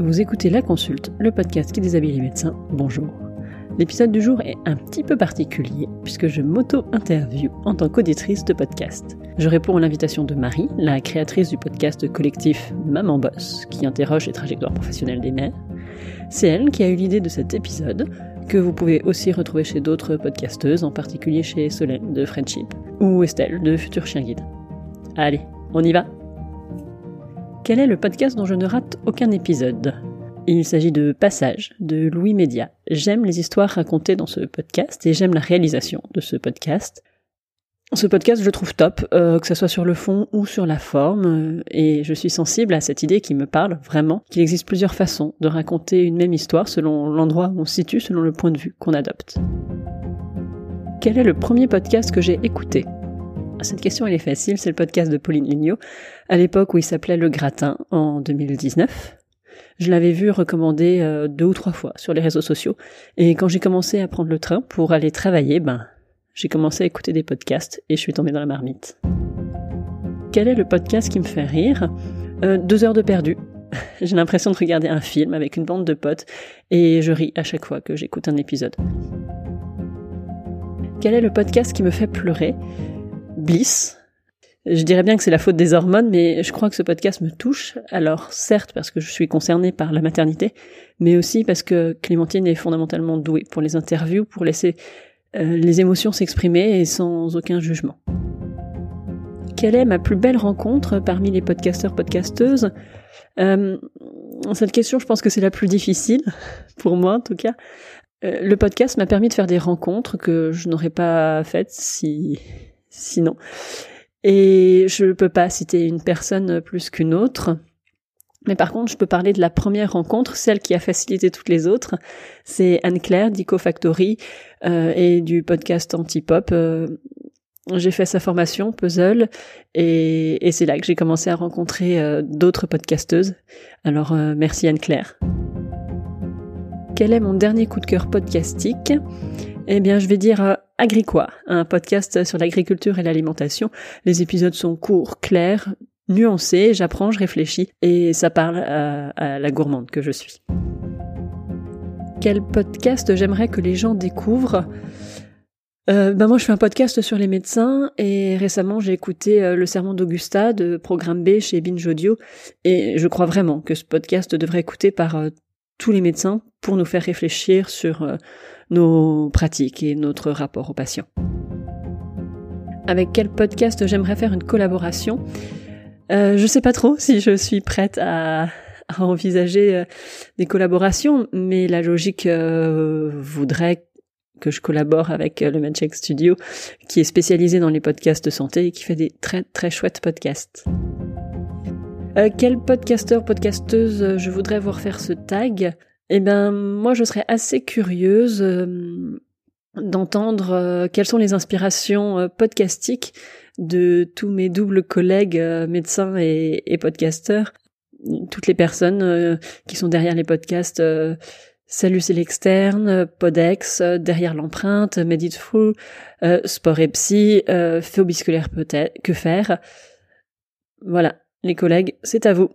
Vous écoutez La Consulte, le podcast qui déshabille les médecins. Bonjour. L'épisode du jour est un petit peu particulier puisque je m'auto-interview en tant qu'auditrice de podcast. Je réponds à l'invitation de Marie, la créatrice du podcast collectif Maman Boss, qui interroge les trajectoires professionnelles des mères. C'est elle qui a eu l'idée de cet épisode, que vous pouvez aussi retrouver chez d'autres podcasteuses, en particulier chez Solène de Friendship ou Estelle de Futur Chien Guide. Allez, on y va quel est le podcast dont je ne rate aucun épisode? Il s'agit de Passage de Louis Média. J'aime les histoires racontées dans ce podcast et j'aime la réalisation de ce podcast. Ce podcast, je le trouve top, euh, que ce soit sur le fond ou sur la forme, euh, et je suis sensible à cette idée qui me parle vraiment, qu'il existe plusieurs façons de raconter une même histoire selon l'endroit où on se situe, selon le point de vue qu'on adopte. Quel est le premier podcast que j'ai écouté? Cette question, elle est facile. C'est le podcast de Pauline Lignot, à l'époque où il s'appelait Le Gratin, en 2019. Je l'avais vu recommander euh, deux ou trois fois sur les réseaux sociaux. Et quand j'ai commencé à prendre le train pour aller travailler, ben, j'ai commencé à écouter des podcasts et je suis tombée dans la marmite. Quel est le podcast qui me fait rire? Euh, Deux heures de perdu. j'ai l'impression de regarder un film avec une bande de potes et je ris à chaque fois que j'écoute un épisode. Quel est le podcast qui me fait pleurer? Bliss. Je dirais bien que c'est la faute des hormones, mais je crois que ce podcast me touche. Alors certes parce que je suis concernée par la maternité, mais aussi parce que Clémentine est fondamentalement douée pour les interviews, pour laisser euh, les émotions s'exprimer et sans aucun jugement. Quelle est ma plus belle rencontre parmi les podcasteurs podcasteuses? Euh, Cette question, je pense que c'est la plus difficile pour moi en tout cas. Euh, le podcast m'a permis de faire des rencontres que je n'aurais pas faites si sinon. Et je ne peux pas citer une personne plus qu'une autre. Mais par contre, je peux parler de la première rencontre, celle qui a facilité toutes les autres. C'est Anne-Claire d'Ico Factory euh, et du podcast Antipop. Euh, j'ai fait sa formation puzzle et, c'est là que j'ai commencé à rencontrer euh, d'autres podcasteuses. Alors euh, merci Anne-Claire. Quel est mon dernier coup de cœur podcastique? Eh bien, je vais dire Agricois, un podcast sur l'agriculture et l'alimentation. Les épisodes sont courts, clairs, nuancés, j'apprends, je réfléchis, et ça parle à, la gourmande que je suis. Quel podcast j'aimerais que les gens découvrent? Euh, ben moi, je fais un podcast sur les médecins et récemment, j'ai écouté euh, le serment d'Augusta de Programme B chez Binge Audio et je crois vraiment que ce podcast devrait écouter par euh, tous les médecins pour nous faire réfléchir sur euh, nos pratiques et notre rapport aux patients. Avec quel podcast j'aimerais faire une collaboration? Euh, Je sais pas trop si je suis prête à, envisager euh, des collaborations, mais la logique voudrait que je collabore avec le MedCheck Studio, qui est spécialisé dans les podcasts de santé et qui fait des très très chouettes podcasts. Quel podcasteur, podcasteuse je voudrais voir faire ce tag? Eh ben, moi, je serais assez curieuse euh, d'entendre euh, quelles sont les inspirations euh, podcastiques de tous mes doubles collègues médecins et, et, podcasteurs, toutes les personnes qui sont derrière les podcasts. Salut, c'est l'externe, Podex, derrière l'empreinte, Meditful, Sport et Psy, Féobisculaire peut-être, que faire? Voilà, les collègues, c'est à vous.